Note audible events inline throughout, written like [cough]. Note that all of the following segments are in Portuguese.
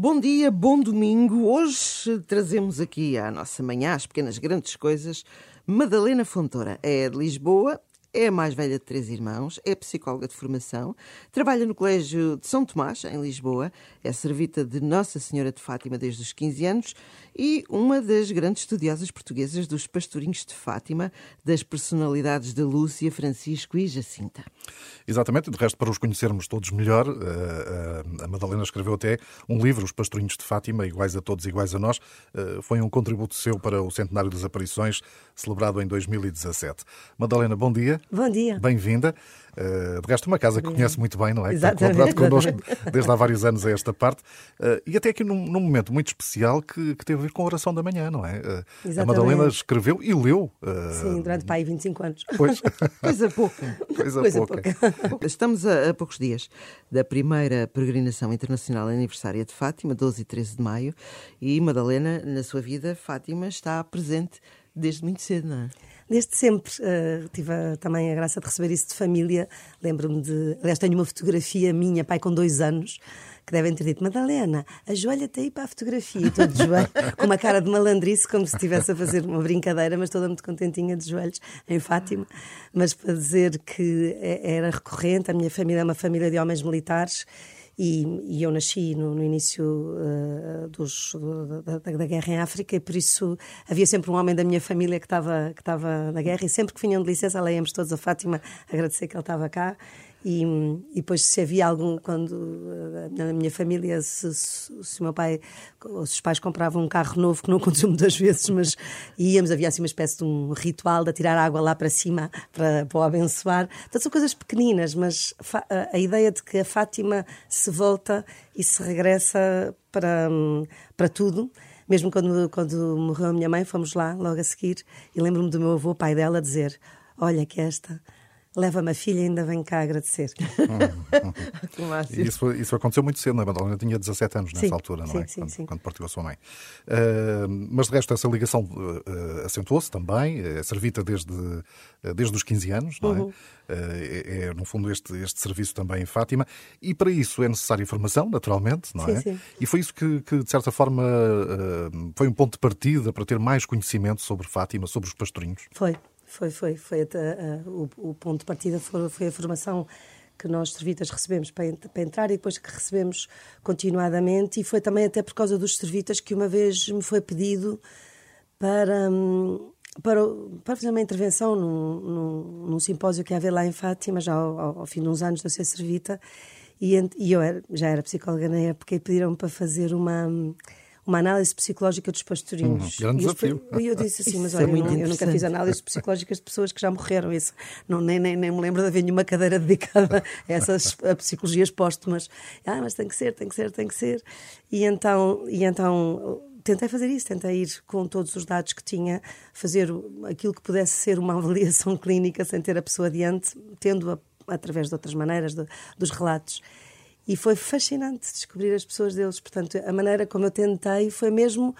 Bom dia, bom domingo. Hoje trazemos aqui à nossa manhã, as pequenas grandes coisas, Madalena Fontoura. É de Lisboa é a mais velha de três irmãos, é psicóloga de formação, trabalha no Colégio de São Tomás, em Lisboa, é servita de Nossa Senhora de Fátima desde os 15 anos e uma das grandes estudiosas portuguesas dos pastorinhos de Fátima, das personalidades de Lúcia, Francisco e Jacinta. Exatamente, de resto, para os conhecermos todos melhor, eh, eh, a Madalena escreveu até um livro, Os Pastorinhos de Fátima, iguais a todos, iguais a nós. Eh, foi um contributo seu para o Centenário das Aparições, celebrado em 2017. Madalena, bom dia. Bom dia. Bem-vinda. Uh, de resto, uma casa que conhece muito bem, não é? Exatamente. Que está connosco [laughs] desde há vários anos a esta parte. Uh, e até aqui num, num, momento muito especial que, que teve a ver com a oração da manhã, não é? Uh, a Madalena escreveu e leu. Sim, durante pai 25 anos. Pois. [laughs] Coisa pouca. Coisa, Coisa pouca. pouca. Estamos a, a, poucos dias da primeira peregrinação internacional aniversária de Fátima, 12 e 13 de maio. E Madalena, na sua vida, Fátima está presente desde muito cedo, não é? Desde sempre uh, tive a, também a graça de receber isso de família. Lembro-me de. Aliás, tenho uma fotografia minha, pai com dois anos, que devem ter dito: Madalena, ajoelha-te aí para a fotografia. E todo de joelho, [laughs] com uma cara de malandrice, como se estivesse a fazer uma brincadeira, mas toda muito contentinha de joelhos, em Fátima. Mas para dizer que é, era recorrente, a minha família é uma família de homens militares e, e eu nasci no, no início uh, dos, da, da, guerra em África e por isso havia sempre um homem da minha família que estava que estava na guerra e sempre que vinham de licença, lá íamos todos. A Fátima agradecer que ele estava cá e, e, depois, se havia algum, quando eh, na minha família, se, se, o meu pai ou se os pais compravam um carro novo, que não [laughs] aconteceu muitas vezes, mas íamos, havia assim uma espécie de um ritual de tirar água lá para cima para, para o abençoar. Então são coisas pequeninas, mas a, a ideia de que a Fátima se volta e se regressa para, para tudo mesmo quando, quando morreu a minha mãe, fomos lá logo a seguir e lembro-me do meu avô, pai dela, dizer: Olha, que esta leva-me a filha e ainda vem cá agradecer. [laughs] e isso, isso aconteceu muito cedo, não é? Madalena tinha 17 anos nessa sim, altura, não sim, é? Sim, quando, sim. quando partiu a sua mãe. Uh, mas de resto, essa ligação uh, acentuou-se também, é servita desde, uh, desde os 15 anos, não é? Uhum. É, é, no fundo, este, este serviço também em Fátima. E para isso é necessária formação, naturalmente, não é? Sim. E foi isso que, que de certa forma, foi um ponto de partida para ter mais conhecimento sobre Fátima, sobre os pastorinhos. Foi, foi, foi, foi uh, o, o, ponto de partida foi, foi, a formação que nós servitas recebemos para, para, entrar e depois que recebemos continuadamente. E foi também até por causa dos servitas que uma vez me foi pedido para hum, para, para fazer uma intervenção num, num, num, simpósio que ia haver lá em Fátima já ao, ao, ao fim de uns anos de eu ser servita. E, e eu era, já era psicóloga na época e pediram-me para fazer uma hum, uma análise psicológica dos pastorinhos. Grande desafio. E eu, eu disse assim, mas olha, é eu, não, eu, nunca fiz análises psicológicas de pessoas que já morreram. Isso não, nem, nem, nem me lembro de haver nenhuma cadeira dedicada a essas a psicologias póstumas. Ah, mas tem que ser, tem que ser, tem que ser. E então, e então tentei fazer isso, tentei ir com todos os dados que tinha, fazer aquilo que pudesse ser uma [laughs] avaliação clínica sem ter a pessoa diante, tendo-a através de outras maneiras, de, dos relatos. E foi fascinante descobrir as pessoas deles. Portanto, a maneira como eu tentei foi mesmo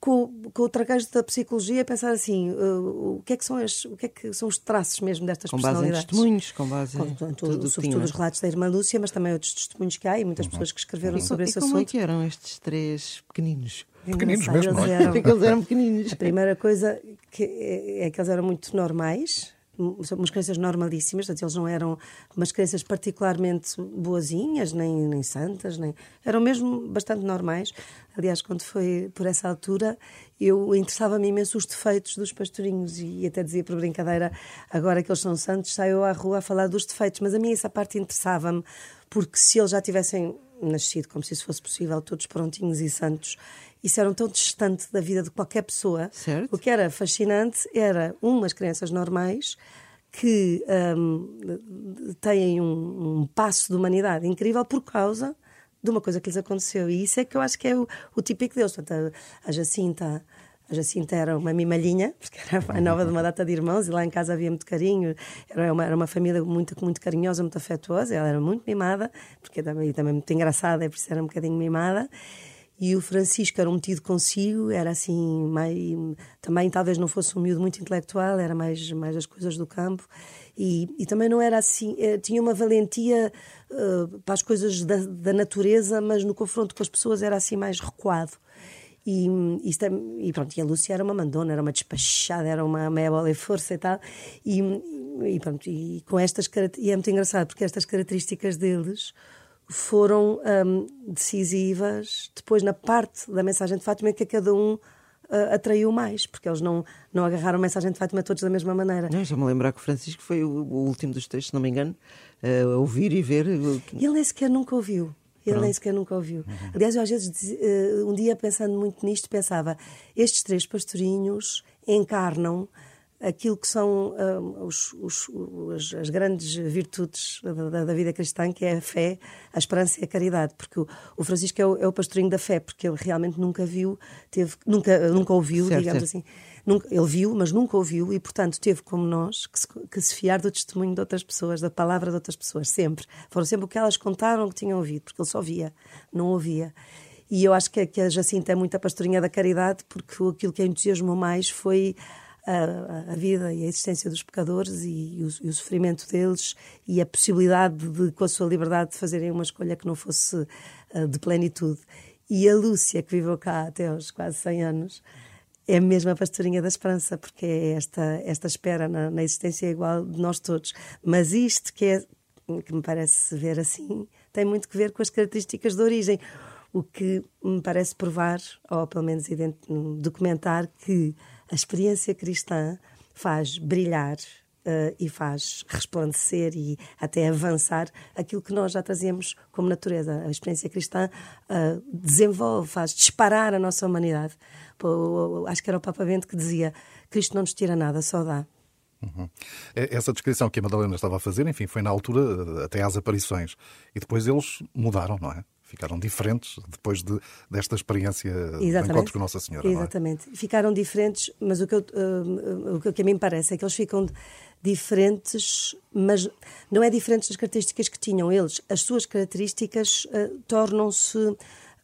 com, com o traquejo da psicologia pensar assim uh, o que é que são as, o que é que são os traços mesmo destas com personalidades base em testemunhos com base com, em tudo, sobretudo os relatos da irmã Lúcia mas também outros testemunhos que há e muitas uhum. pessoas que escreveram e, sobre e esse como assunto. é que eram estes três pequeninos? Pequeninos mesmo eles eram, [laughs] eles eram pequeninos. A primeira coisa que é, é que eles eram muito normais umas crianças normalíssimas, portanto, eles não eram umas crianças particularmente boazinhas, nem, nem santas, nem eram mesmo bastante normais. Aliás, quando foi por essa altura, eu interessava-me imenso os defeitos dos pastorinhos e até dizia por brincadeira, agora que eles são santos, saio à rua a falar dos defeitos, mas a mim essa parte interessava-me, porque se eles já tivessem nascido como se isso fosse possível, todos prontinhos e santos, isso era um tão distante da vida de qualquer pessoa. Certo. O que era fascinante era umas crianças normais que um, têm um, um, passo de humanidade incrível por causa de uma coisa que lhes aconteceu. E isso é que eu acho que é o, o típico deles. Portanto, a, a Jacinta. A Jacinta era uma mimalhinha, porque era a nova de uma data de irmãos, e lá em casa havia muito carinho. Era uma, era uma família muito, muito carinhosa, muito afetuosa. Ela era muito mimada, porque também, também muito engraçada, e por isso era um bocadinho mimada. E o Francisco era um metido consigo, era assim, mais, também talvez não fosse um miúdo muito intelectual, era mais, mais as coisas do campo. E, e também não era assim, eh, tinha uma valentia uh, para as coisas da, da, natureza, mas no confronto com as pessoas era assim mais recuado. E, e, e pronto, e a Lúcia era uma mandona, era uma despachada, era uma meia bola e força e tal. E, e pronto, e com estas e é muito engraçado porque estas características deles foram um, decisivas depois na parte da mensagem de Fátima que a cada um uh, atraiu mais, porque eles não, não agarraram a mensagem de Fátima todos da mesma maneira. Não, já me lembrar que o Francisco foi o, o último dos textos, se não me engano, uh, a ouvir e ver. E ele nem sequer nunca ouviu. Ele Pronto. nem sequer nunca ouviu. Uhum. Aliás, eu às vezes, uh, um dia pensando muito nisto, pensava: estes três pastorinhos encarnam aquilo que são um, os, os, os, as grandes virtudes da, da, vida cristã, que é a fé, a esperança e a caridade. Porque o, o Francisco é o, é o, pastorinho da fé, porque ele realmente nunca viu, teve, nunca, nunca ouviu, certo, digamos certo. assim. Nunca, ele viu, mas nunca ouviu, e portanto teve como nós que se, que se fiar do testemunho de outras pessoas, da palavra de outras pessoas, sempre. Foram sempre o que elas contaram que tinham ouvido, porque ele só via, não ouvia. E eu acho que, que a Jacinta é muito a pastorinha da caridade, porque aquilo que a entusiasmou mais foi a, a, vida e a existência dos pecadores e, e, o, e, o, sofrimento deles e a possibilidade de, com a sua liberdade, de fazerem uma escolha que não fosse uh, de plenitude. E a Lúcia, que viveu cá até aos quase 100 anos, é mesmo a pastorinha da esperança, porque é esta, esta espera na, na existência igual de nós todos. Mas isto que, é, que me parece ver assim, tem muito que ver com as características de origem. O que me parece provar, ou pelo menos documentar, que a experiência cristã faz brilhar Uh, e faz resplandecer e até avançar aquilo que nós já trazíamos como natureza. A experiência cristã uh, desenvolve, faz disparar a nossa humanidade. Pô, acho que era o Papa Bento que dizia: Cristo não nos tira nada, só dá. Uhum. Essa descrição que a Madalena estava a fazer, enfim, foi na altura até às aparições. E depois eles mudaram, não é? ficaram diferentes depois de, desta experiência Exatamente. do encontro com Nossa Senhora. É? Exatamente. É? Ficaram diferentes, mas o que, eu, uh, o que a mim parece é que eles ficam diferentes, mas não é diferentes das características que tinham eles. As suas características uh, tornam-se.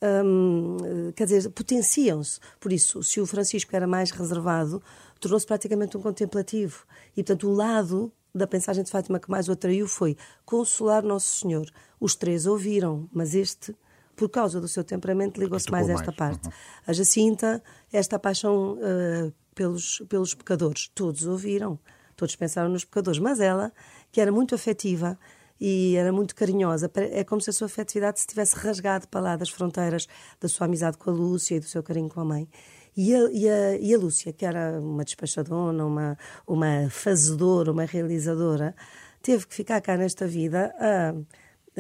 Um, quer dizer, potenciam-se. Por isso, se o Francisco era mais reservado, tornou-se praticamente um contemplativo. E, portanto, o lado da mensagem de Fátima que mais o atraiu foi consolar Nosso Senhor. Os três ouviram, mas este, por causa do seu temperamento, ligou-se mais a esta mais. parte. Uhum. A Jacinta, esta paixão uh, pelos, pelos pecadores, todos ouviram, todos pensaram nos pecadores, mas ela, que era muito afetiva, e era muito carinhosa. É como se a sua afetividade se tivesse rasgado para lá das fronteiras da sua amizade com a Lúcia e do seu carinho com a mãe. E a, e a, e a Lúcia, que era uma despachadora, uma, uma fazedora, uma realizadora, teve que ficar cá nesta vida a, a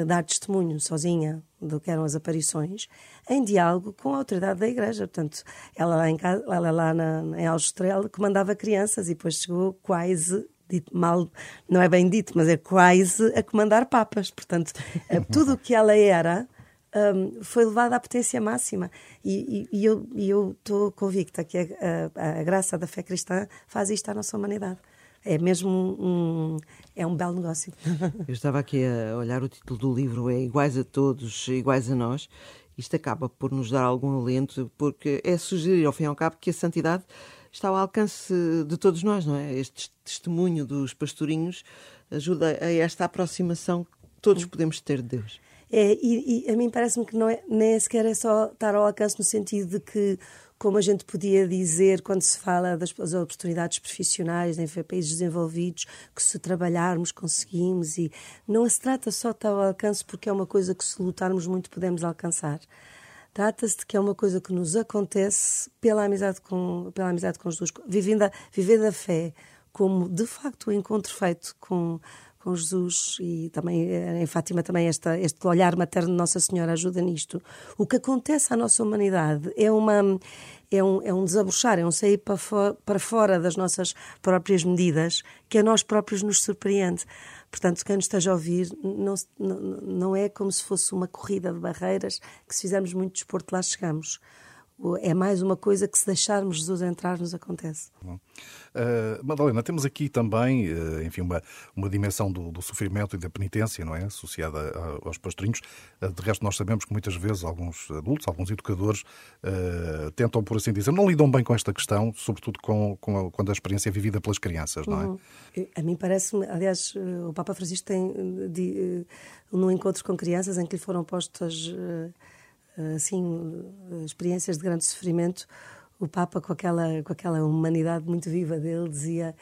dar testemunho sozinha do que eram as aparições, em diálogo com a autoridade da igreja. Portanto, ela lá em, casa, ela lá na, em Aljustrel comandava crianças e depois chegou quase dito mal, não é bem dito, mas é quase a comandar papas. Portanto, eh, [laughs] tudo o que ela era um, foi levada à potência máxima. E, e, e eu estou convicta que a, a, a, graça da fé cristã faz isto à nossa humanidade. É mesmo um, é um belo negócio. [laughs] Eu estava aqui a olhar o título do livro, é Iguais a Todos, Iguais a Nós. Isto acaba por nos dar algum alento, porque é sugerir, ao fim e ao cabo, que a santidade está ao alcance de todos nós, não é? Este testemunho dos pastorinhos ajuda a esta aproximação que todos podemos ter de Deus. É, e, e, a mim parece-me que não é, nem sequer é só estar ao alcance no sentido de que, como a gente podia dizer quando se fala das, das oportunidades profissionais em países desenvolvidos, que se trabalharmos conseguimos e não se trata só de ao alcance porque é uma coisa que se lutarmos muito podemos alcançar. Trata-se de que é uma coisa que nos acontece pela amizade com, pela amizade com Jesus, vivendo a, viver da fé como de facto o encontro feito com com Jesus e também eh, em Fátima também esta, este olhar materno de Nossa Senhora ajuda nisto. O que acontece à nossa humanidade é uma é um, é um desabrochar, é um sair para, para fora das nossas próprias medidas que a nós próprios nos surpreende. Portanto, quem nos esteja a ouvir, não, não, não é como se fosse uma corrida de barreiras que se fizermos muito desporto lá chegamos. É mais uma coisa que se deixarmos Jesus entrar nos acontece. Uh, Madalena, temos aqui também, uh, enfim, uma, uma dimensão do, do, sofrimento e da penitência, não é? Associada a, aos pastorinhos. Uh, de resto, nós sabemos que muitas vezes alguns adultos, alguns educadores, tentam, por assim dizer, não lidam bem com esta questão, sobretudo com, com a, quando a experiência é vivida pelas crianças, não é? Uhum. A mim parece-me, aliás, o Papa Francisco tem, de, num encontro com crianças em que lhe foram postas assim, experiências de grande sofrimento, o Papa, com aquela, com aquela humanidade muito viva dele, dizia.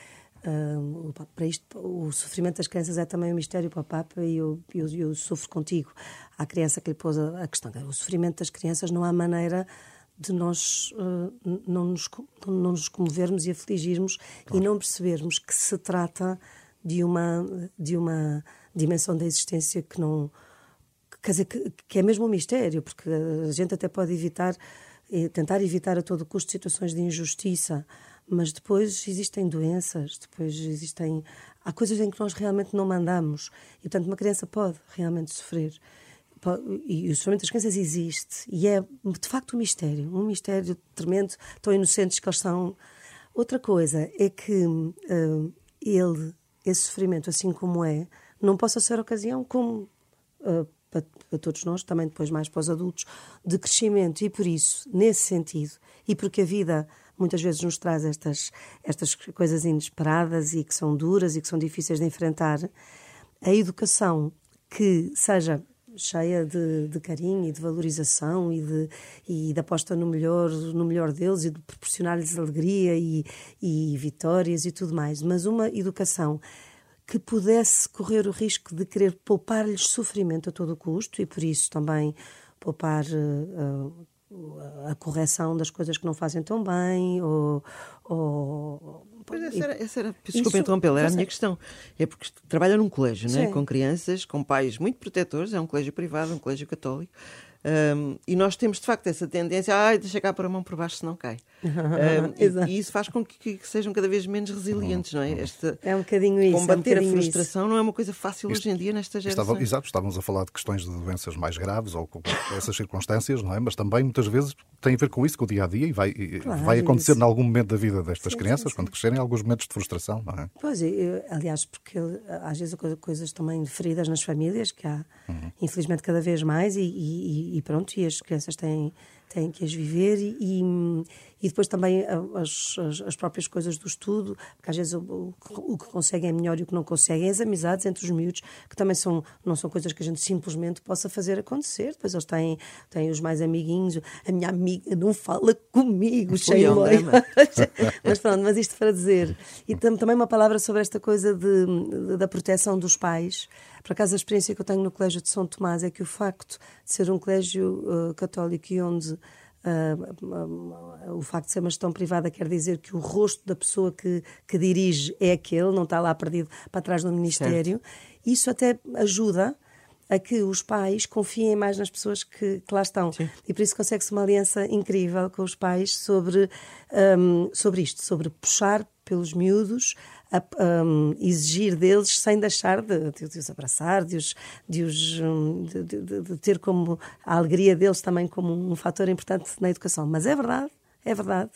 Um, para isto, o sofrimento das crianças é também um mistério para o Papa e eu, eu, eu sofro contigo. A criança que lhe pôs a, a questão. O sofrimento das crianças não há maneira de nós uh, não, nos, não nos comovermos e afligirmos claro. e não percebermos que se trata de uma, de uma dimensão da existência que não quer dizer, que, que, é mesmo um mistério, porque a gente até pode evitar, tentar evitar a todo custo situações de injustiça, mas depois existem doenças, depois existem. Há coisas em que nós realmente não mandamos. E, portanto, uma criança pode realmente sofrer. E o sofrimento das crianças existe. E é, de facto, um mistério. Um mistério tremendo, tão inocentes que eles são. Outra coisa é que uh, ele, esse sofrimento, assim como é, não possa ser ocasião como. Uh, para, para, todos nós, também depois mais para os adultos, de crescimento. E por isso, nesse sentido, e porque a vida muitas vezes nos traz estas, estas coisas inesperadas e que são duras e que são difíceis de enfrentar, a educação que seja cheia de, de, carinho e de valorização e de, e de aposta no melhor, no melhor deles e de proporcionar-lhes alegria e, e vitórias e tudo mais, mas uma educação que pudesse correr o risco de querer poupar-lhes sofrimento a todo custo e por isso também poupar uh, a correção das coisas que não fazem tão bem ou, ou Pois essa era, essa era desculpa interrompê-la, era a minha questão. É porque trabalha num colégio, não é? com crianças, com pais muito protetores, é um colégio privado, um colégio católico. Um, e nós temos de facto essa tendência, ai, deixa cá para a mão por baixo, se não cai. [laughs] Um, e, e, isso faz com que, que, sejam cada vez menos resilientes, não é? Este, é um bocadinho isso. Combater é um a frustração isso. não é uma coisa fácil Isto, hoje em dia nesta geração. Estava, exato, estávamos a falar de questões de doenças mais graves ou com essas circunstâncias, não é? Mas também muitas vezes tem a ver com isso, com o dia a dia, e vai, claro, vai acontecer em algum momento da vida destas sim, crianças, sim, sim. quando crescerem, alguns momentos de frustração, não é? Pois, eu, aliás, porque às vezes coisas também feridas nas famílias, que há, uhum. infelizmente, cada vez mais, e, e, e pronto, e as crianças têm têm que as viver e, e depois também as, as, as, próprias coisas do estudo, porque às vezes o, o, que conseguem é melhor e o que não conseguem, as amizades entre os miúdos, que também são, não são coisas que a gente simplesmente possa fazer acontecer. Depois eles têm, têm os mais amiguinhos, a minha amiga não fala comigo, cheio de [laughs] Mas pronto, mas isto para dizer. E também uma palavra sobre esta coisa de, de, da proteção dos pais. Por acaso, a experiência que eu tenho no Colégio de São Tomás é que o facto de ser um colégio uh, católico e onde uh, o facto de ser uma gestão privada quer dizer que o rosto da pessoa que, que dirige é aquele, não está lá perdido para trás do Ministério. Certo. Isso até ajuda a que os pais confiem mais nas pessoas que, que lá estão. Sim. E por isso consegue-se uma aliança incrível com os pais sobre, um, sobre isto, sobre puxar pelos miúdos, a, um, exigir deles sem deixar de, de, de, os abraçar, de, os, de, os, um, de, ter como a alegria deles também como um fator importante na educação. Mas é verdade, é verdade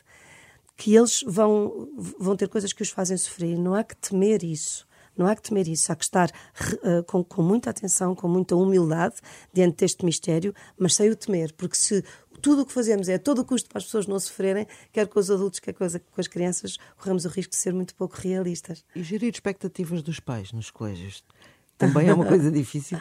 que eles vão, vão ter coisas que os fazem sofrer. Não há que temer isso. Não há que temer isso, há que estar uh, com, com, muita atenção, com muita humildade diante deste mistério, mas sem o temer, porque se tudo o que fazemos é a todo o custo para as pessoas não sofrerem, quer com os adultos, quer com as, com as crianças, corremos o risco de ser muito pouco realistas. E gerir expectativas dos pais nos colégios também é uma [laughs] coisa difícil?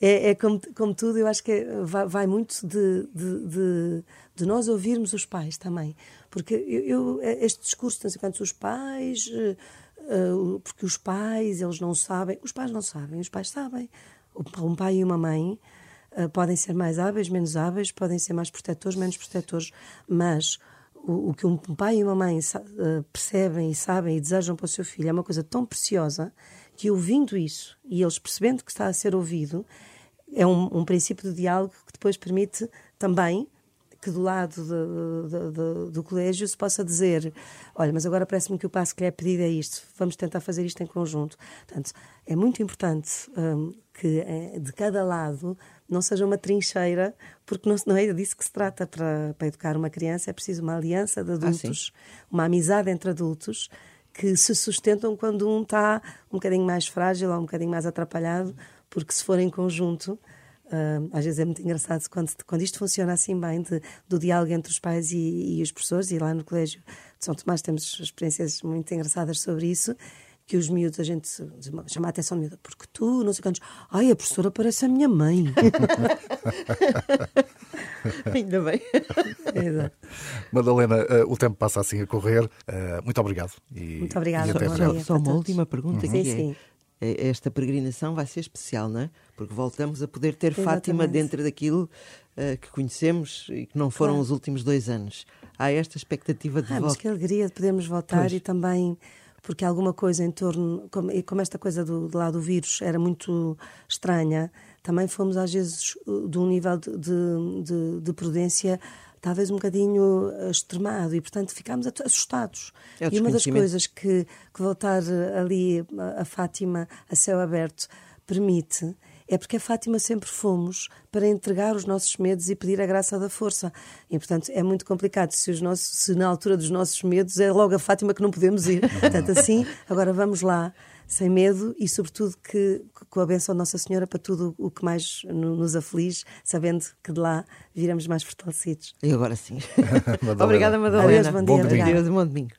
É, é como, como, tudo, eu acho que é, vai, vai, muito de, de, de, de, nós ouvirmos os pais também. Porque eu, eu este discurso, tanto quanto os pais, uh, porque os pais, eles não sabem, os pais não sabem, os pais sabem. Um pai e uma mãe uh, podem ser mais hábeis, menos hábeis, podem ser mais protetores, menos protetores, mas o, o que um pai e uma mãe uh, percebem e sabem e desejam para o seu filho é uma coisa tão preciosa que ouvindo isso e eles percebendo que está a ser ouvido, é um, um princípio de diálogo que depois permite também que do lado de, de, de, do colégio se possa dizer: olha, mas agora parece-me que o passo que lhe é pedido é isto, vamos tentar fazer isto em conjunto. Portanto, é muito importante um, que eh, de cada lado não seja uma trincheira, porque não, não é disso que se trata para, para educar uma criança, é preciso uma aliança de adultos, ah, uma amizade entre adultos que se sustentam quando um está um bocadinho mais frágil ou um bocadinho mais atrapalhado, porque se for em conjunto, Uh, às vezes é muito engraçado quando, quando isto funciona assim bem, de, do diálogo entre os pais e, e, os professores, e lá no Colégio de São Tomás temos experiências muito engraçadas sobre isso, que os miúdos, a gente chama a atenção do miúdo, porque tu, não sei quantos, ai, a professora parece a minha mãe. [laughs] Ainda bem. [laughs] Exato. Madalena, uh, o tempo passa assim a correr. Uh, muito obrigado. E, muito obrigada. Só, só uma última pergunta uhum. que sim, é, sim. É, esta peregrinação vai ser especial, não é? Porque voltamos a poder ter Exatamente. Fátima dentro daquilo uh, que conhecemos e que não foram claro. os últimos dois anos. Há esta expectativa de ah, volta. Mas que alegria de podermos voltar pois. e também porque alguma coisa em torno, como, e como esta coisa do, do lado do vírus era muito estranha, também fomos às vezes de um nível de, de, de, de prudência talvez um bocadinho eh, extremado e, portanto, ficámos assustados. É e uma das coisas que, que voltar ali a Fátima a céu aberto permite é porque a Fátima sempre fomos para entregar os nossos medos e pedir a graça da força. E, portanto, é muito complicado se, os nossos, se na altura dos nossos medos é logo a Fátima que não podemos ir. [laughs] Portanto, assim, agora vamos lá sem medo e, sobretudo, que, com a benção de Nossa Senhora para tudo o que mais nos aflige, sabendo que de lá viramos mais fortalecidos. E agora sim. [laughs] [laughs] Obrigada, Madalena. Adeus, bom dia. Bom domingo. Adeus, bom domingo.